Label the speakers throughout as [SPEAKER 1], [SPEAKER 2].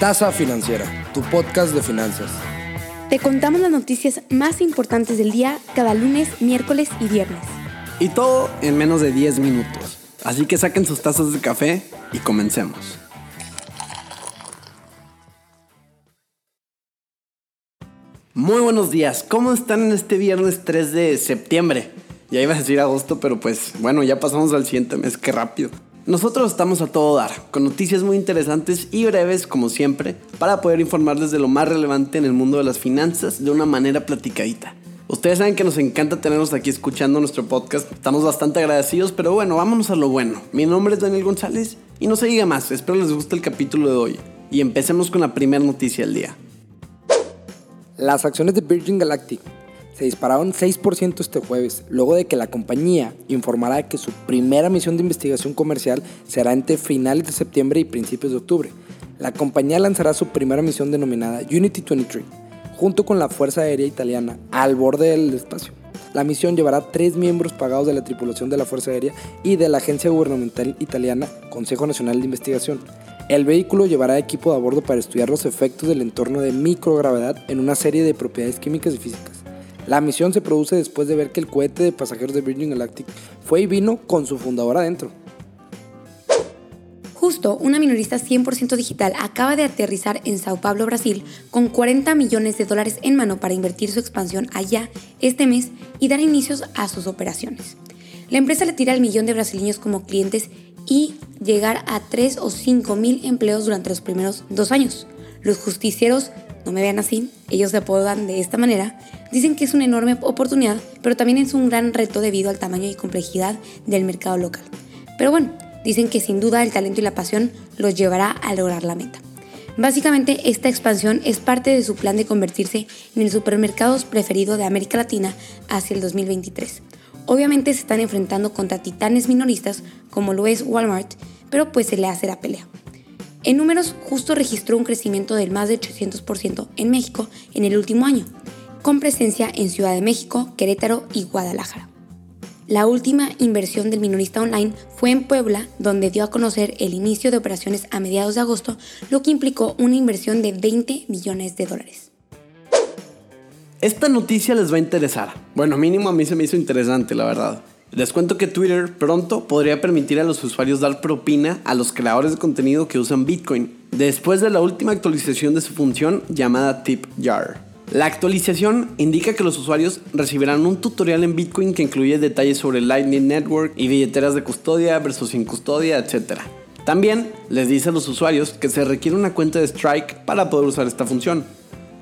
[SPEAKER 1] Tasa Financiera, tu podcast de finanzas.
[SPEAKER 2] Te contamos las noticias más importantes del día cada lunes, miércoles y viernes.
[SPEAKER 3] Y todo en menos de 10 minutos. Así que saquen sus tazas de café y comencemos. Muy buenos días, ¿cómo están en este viernes 3 de septiembre? Ya iba a decir agosto, pero pues bueno, ya pasamos al siguiente mes, qué rápido. Nosotros estamos a todo dar, con noticias muy interesantes y breves como siempre, para poder informarles de lo más relevante en el mundo de las finanzas de una manera platicadita. Ustedes saben que nos encanta tenerlos aquí escuchando nuestro podcast, estamos bastante agradecidos, pero bueno, vámonos a lo bueno. Mi nombre es Daniel González y no se diga más, espero les guste el capítulo de hoy. Y empecemos con la primera noticia del día.
[SPEAKER 1] Las acciones de Virgin Galactic se dispararon 6% este jueves, luego de que la compañía informara que su primera misión de investigación comercial será entre finales de septiembre y principios de octubre. La compañía lanzará su primera misión denominada Unity 23, junto con la Fuerza Aérea Italiana, al borde del espacio. La misión llevará tres miembros pagados de la tripulación de la Fuerza Aérea y de la agencia gubernamental italiana Consejo Nacional de Investigación. El vehículo llevará equipo de a bordo para estudiar los efectos del entorno de microgravedad en una serie de propiedades químicas y físicas. La misión se produce después de ver que el cohete de pasajeros de Virgin Galactic fue y vino con su fundador adentro.
[SPEAKER 2] Justo, una minorista 100% digital acaba de aterrizar en Sao Paulo, Brasil, con 40 millones de dólares en mano para invertir su expansión allá este mes y dar inicios a sus operaciones. La empresa le tira al millón de brasileños como clientes y llegar a 3 o 5 mil empleos durante los primeros dos años. Los justicieros, no me vean así, ellos se apodan de esta manera, dicen que es una enorme oportunidad, pero también es un gran reto debido al tamaño y complejidad del mercado local. Pero bueno, dicen que sin duda el talento y la pasión los llevará a lograr la meta. Básicamente, esta expansión es parte de su plan de convertirse en el supermercado preferido de América Latina hacia el 2023. Obviamente se están enfrentando contra titanes minoristas como lo es Walmart, pero pues se le hace la pelea. En números, justo registró un crecimiento del más de 800% en México en el último año, con presencia en Ciudad de México, Querétaro y Guadalajara. La última inversión del minorista online fue en Puebla, donde dio a conocer el inicio de operaciones a mediados de agosto, lo que implicó una inversión de 20 millones de dólares.
[SPEAKER 3] Esta noticia les va a interesar. Bueno, mínimo a mí se me hizo interesante, la verdad. Les cuento que Twitter pronto podría permitir a los usuarios dar propina a los creadores de contenido que usan Bitcoin, después de la última actualización de su función llamada Tip Jar. La actualización indica que los usuarios recibirán un tutorial en Bitcoin que incluye detalles sobre Lightning Network y billeteras de custodia versus sin custodia, etc. También les dice a los usuarios que se requiere una cuenta de Strike para poder usar esta función.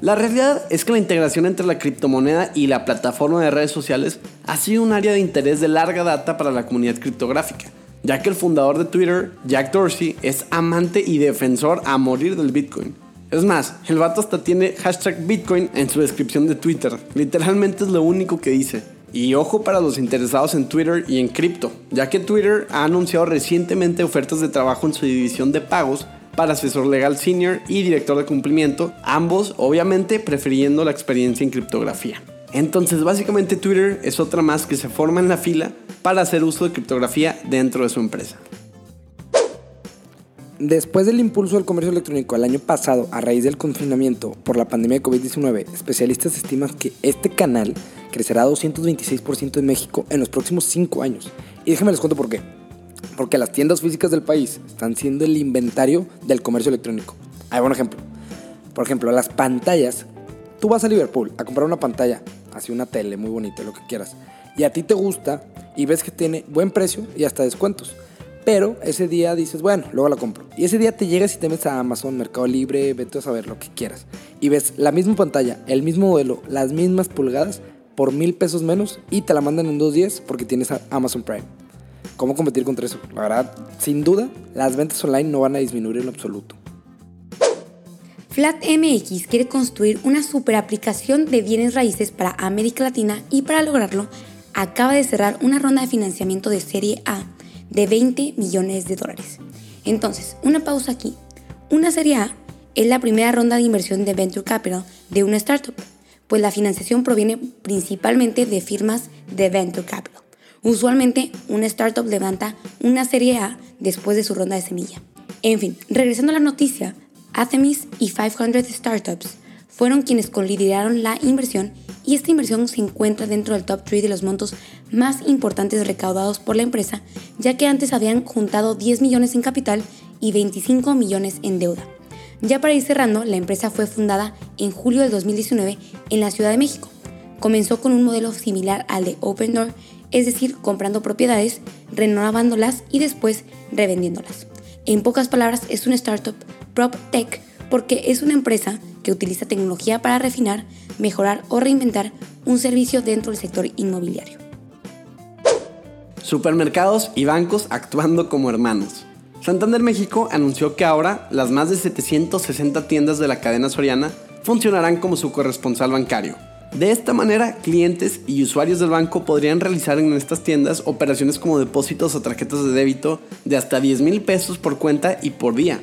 [SPEAKER 3] La realidad es que la integración entre la criptomoneda y la plataforma de redes sociales ha sido un área de interés de larga data para la comunidad criptográfica, ya que el fundador de Twitter, Jack Dorsey, es amante y defensor a morir del Bitcoin. Es más, el vato hasta tiene hashtag Bitcoin en su descripción de Twitter. Literalmente es lo único que dice. Y ojo para los interesados en Twitter y en cripto, ya que Twitter ha anunciado recientemente ofertas de trabajo en su división de pagos para asesor legal senior y director de cumplimiento, ambos obviamente prefiriendo la experiencia en criptografía. Entonces básicamente Twitter es otra más que se forma en la fila para hacer uso de criptografía dentro de su empresa.
[SPEAKER 1] Después del impulso del comercio electrónico el año pasado a raíz del confinamiento por la pandemia de COVID-19, especialistas estiman que este canal crecerá 226% en México en los próximos 5 años. Y déjenme les cuento por qué. Porque las tiendas físicas del país están siendo el inventario del comercio electrónico. Hay un ejemplo. Por ejemplo, las pantallas. Tú vas a Liverpool a comprar una pantalla, así una tele muy bonita, lo que quieras. Y a ti te gusta y ves que tiene buen precio y hasta descuentos. Pero ese día dices, bueno, luego la compro. Y ese día te llegas y te metes a Amazon, Mercado Libre, vete a saber lo que quieras. Y ves la misma pantalla, el mismo modelo, las mismas pulgadas por mil pesos menos y te la mandan en dos días porque tienes Amazon Prime. ¿Cómo competir contra eso? La verdad, sin duda, las ventas online no van a disminuir en absoluto.
[SPEAKER 2] FlatMX quiere construir una super aplicación de bienes raíces para América Latina y para lograrlo acaba de cerrar una ronda de financiamiento de serie A de 20 millones de dólares. Entonces, una pausa aquí. Una serie A es la primera ronda de inversión de Venture Capital de una startup, pues la financiación proviene principalmente de firmas de Venture Capital. Usualmente, una startup levanta una serie A después de su ronda de semilla. En fin, regresando a la noticia, Athemis y 500 Startups fueron quienes colideraron la inversión y esta inversión se encuentra dentro del top 3 de los montos más importantes recaudados por la empresa, ya que antes habían juntado 10 millones en capital y 25 millones en deuda. Ya para ir cerrando, la empresa fue fundada en julio del 2019 en la Ciudad de México. Comenzó con un modelo similar al de Open Door, es decir, comprando propiedades, renovándolas y después revendiéndolas. En pocas palabras, es una startup prop tech porque es una empresa que utiliza tecnología para refinar, mejorar o reinventar un servicio dentro del sector inmobiliario.
[SPEAKER 3] Supermercados y bancos actuando como hermanos. Santander México anunció que ahora las más de 760 tiendas de la cadena soriana funcionarán como su corresponsal bancario. De esta manera, clientes y usuarios del banco podrían realizar en estas tiendas operaciones como depósitos o tarjetas de débito de hasta 10 mil pesos por cuenta y por día,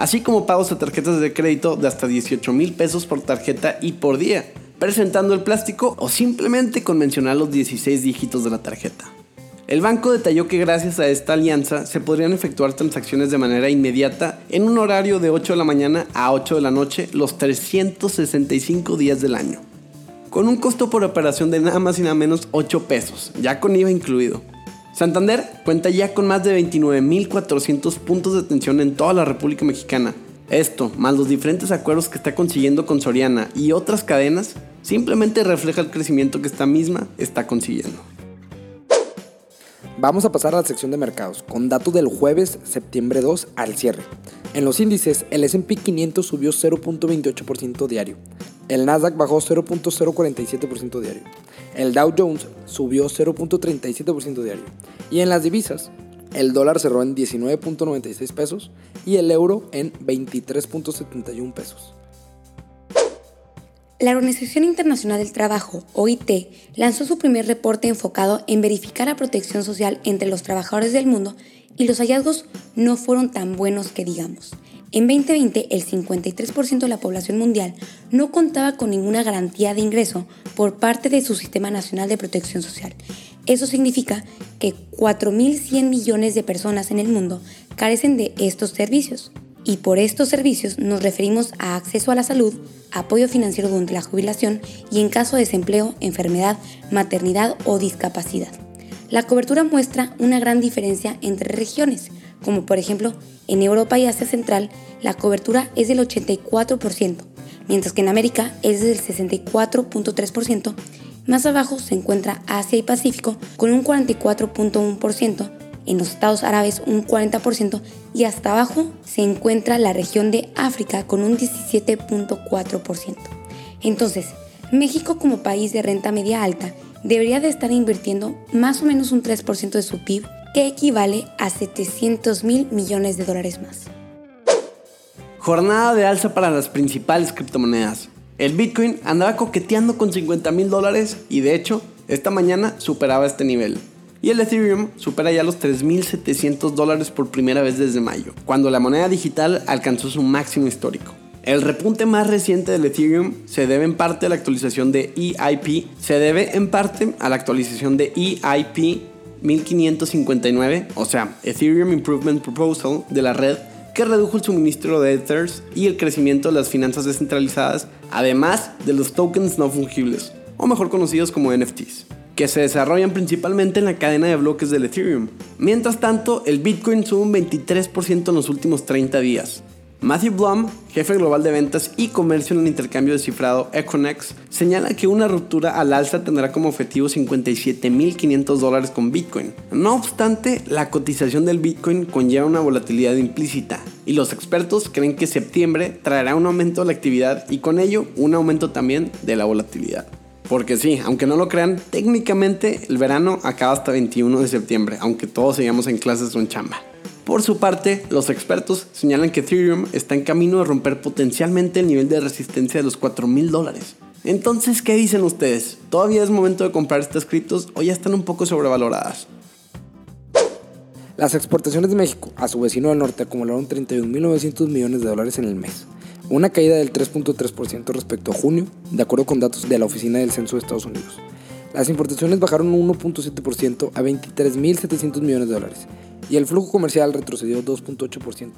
[SPEAKER 3] así como pagos a tarjetas de crédito de hasta 18 mil pesos por tarjeta y por día, presentando el plástico o simplemente con mencionar los 16 dígitos de la tarjeta. El banco detalló que gracias a esta alianza se podrían efectuar transacciones de manera inmediata en un horario de 8 de la mañana a 8 de la noche los 365 días del año, con un costo por operación de nada más y nada menos 8 pesos, ya con IVA incluido. Santander cuenta ya con más de 29.400 puntos de atención en toda la República Mexicana. Esto, más los diferentes acuerdos que está consiguiendo con Soriana y otras cadenas, simplemente refleja el crecimiento que esta misma está consiguiendo.
[SPEAKER 1] Vamos a pasar a la sección de mercados, con datos del jueves septiembre 2 al cierre. En los índices, el SP 500 subió 0.28% diario, el Nasdaq bajó 0.047% diario, el Dow Jones subió 0.37% diario. Y en las divisas, el dólar cerró en 19.96 pesos y el euro en 23.71 pesos.
[SPEAKER 2] La Organización Internacional del Trabajo, OIT, lanzó su primer reporte enfocado en verificar la protección social entre los trabajadores del mundo y los hallazgos no fueron tan buenos que digamos. En 2020, el 53% de la población mundial no contaba con ninguna garantía de ingreso por parte de su Sistema Nacional de Protección Social. Eso significa que 4.100 millones de personas en el mundo carecen de estos servicios. Y por estos servicios nos referimos a acceso a la salud, apoyo financiero durante la jubilación y en caso de desempleo, enfermedad, maternidad o discapacidad. La cobertura muestra una gran diferencia entre regiones como por ejemplo en Europa y Asia Central, la cobertura es del 84%, mientras que en América es del 64.3%. Más abajo se encuentra Asia y Pacífico con un 44.1%, en los Estados Árabes un 40% y hasta abajo se encuentra la región de África con un 17.4%. Entonces, México como país de renta media alta debería de estar invirtiendo más o menos un 3% de su PIB que equivale a 700 mil millones de dólares más.
[SPEAKER 3] Jornada de alza para las principales criptomonedas. El Bitcoin andaba coqueteando con 50 mil dólares y de hecho, esta mañana superaba este nivel. Y el Ethereum supera ya los 3.700 dólares por primera vez desde mayo, cuando la moneda digital alcanzó su máximo histórico. El repunte más reciente del Ethereum se debe en parte a la actualización de EIP, se debe en parte a la actualización de EIP 1559, o sea, Ethereum Improvement Proposal de la red, que redujo el suministro de Ethers y el crecimiento de las finanzas descentralizadas, además de los tokens no fungibles, o mejor conocidos como NFTs, que se desarrollan principalmente en la cadena de bloques del Ethereum. Mientras tanto, el Bitcoin sube un 23% en los últimos 30 días, Matthew Blum, jefe global de ventas y comercio en el intercambio descifrado Econex, señala que una ruptura al alza tendrá como objetivo 57.500 dólares con Bitcoin. No obstante, la cotización del Bitcoin conlleva una volatilidad implícita y los expertos creen que septiembre traerá un aumento de la actividad y con ello un aumento también de la volatilidad. Porque sí, aunque no lo crean, técnicamente el verano acaba hasta 21 de septiembre, aunque todos sigamos en clases o en chamba. Por su parte, los expertos señalan que Ethereum está en camino a romper potencialmente el nivel de resistencia de los 4 mil dólares. Entonces, ¿qué dicen ustedes? ¿Todavía es momento de comprar estas criptos o ya están un poco sobrevaloradas?
[SPEAKER 1] Las exportaciones de México a su vecino del norte acumularon 31.900 millones de dólares en el mes, una caída del 3.3% respecto a junio, de acuerdo con datos de la Oficina del Censo de Estados Unidos. Las importaciones bajaron un 1.7% a 23.700 millones de dólares y el flujo comercial retrocedió 2.8%,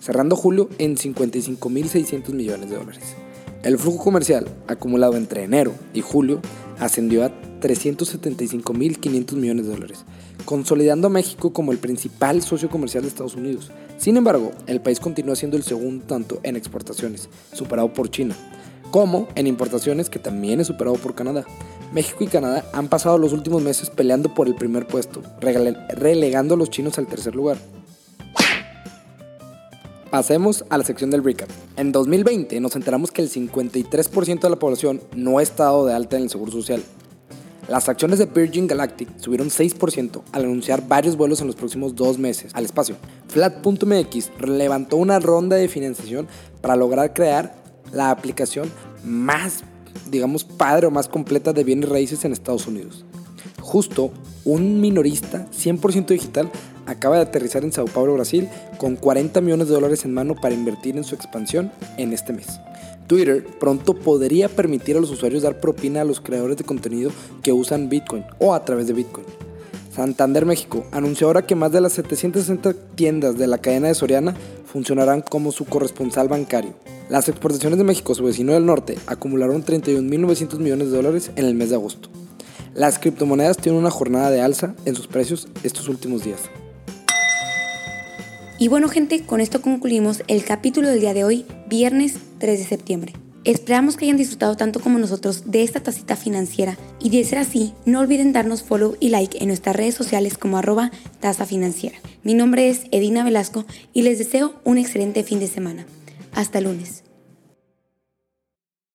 [SPEAKER 1] cerrando julio en 55.600 millones de dólares. El flujo comercial acumulado entre enero y julio ascendió a 375.500 millones de dólares, consolidando a México como el principal socio comercial de Estados Unidos. Sin embargo, el país continúa siendo el segundo tanto en exportaciones, superado por China, como en importaciones que también es superado por Canadá. México y Canadá han pasado los últimos meses peleando por el primer puesto, relegando a los chinos al tercer lugar. Pasemos a la sección del recap. En 2020 nos enteramos que el 53% de la población no ha estado de alta en el Seguro Social. Las acciones de Virgin Galactic subieron 6% al anunciar varios vuelos en los próximos dos meses al espacio. Flat.mx levantó una ronda de financiación para lograr crear la aplicación más digamos, padre o más completa de bienes raíces en Estados Unidos. Justo un minorista 100% digital acaba de aterrizar en Sao Paulo, Brasil, con 40 millones de dólares en mano para invertir en su expansión en este mes. Twitter pronto podría permitir a los usuarios dar propina a los creadores de contenido que usan Bitcoin o a través de Bitcoin. Santander México anunció ahora que más de las 760 tiendas de la cadena de Soriana funcionarán como su corresponsal bancario. Las exportaciones de México, su vecino del norte, acumularon 31.900 millones de dólares en el mes de agosto. Las criptomonedas tienen una jornada de alza en sus precios estos últimos días.
[SPEAKER 2] Y bueno gente, con esto concluimos el capítulo del día de hoy, viernes 3 de septiembre. Esperamos que hayan disfrutado tanto como nosotros de esta tacita financiera y de ser así, no olviden darnos follow y like en nuestras redes sociales como arroba tasa financiera. Mi nombre es Edina Velasco y les deseo un excelente fin de semana. Hasta lunes.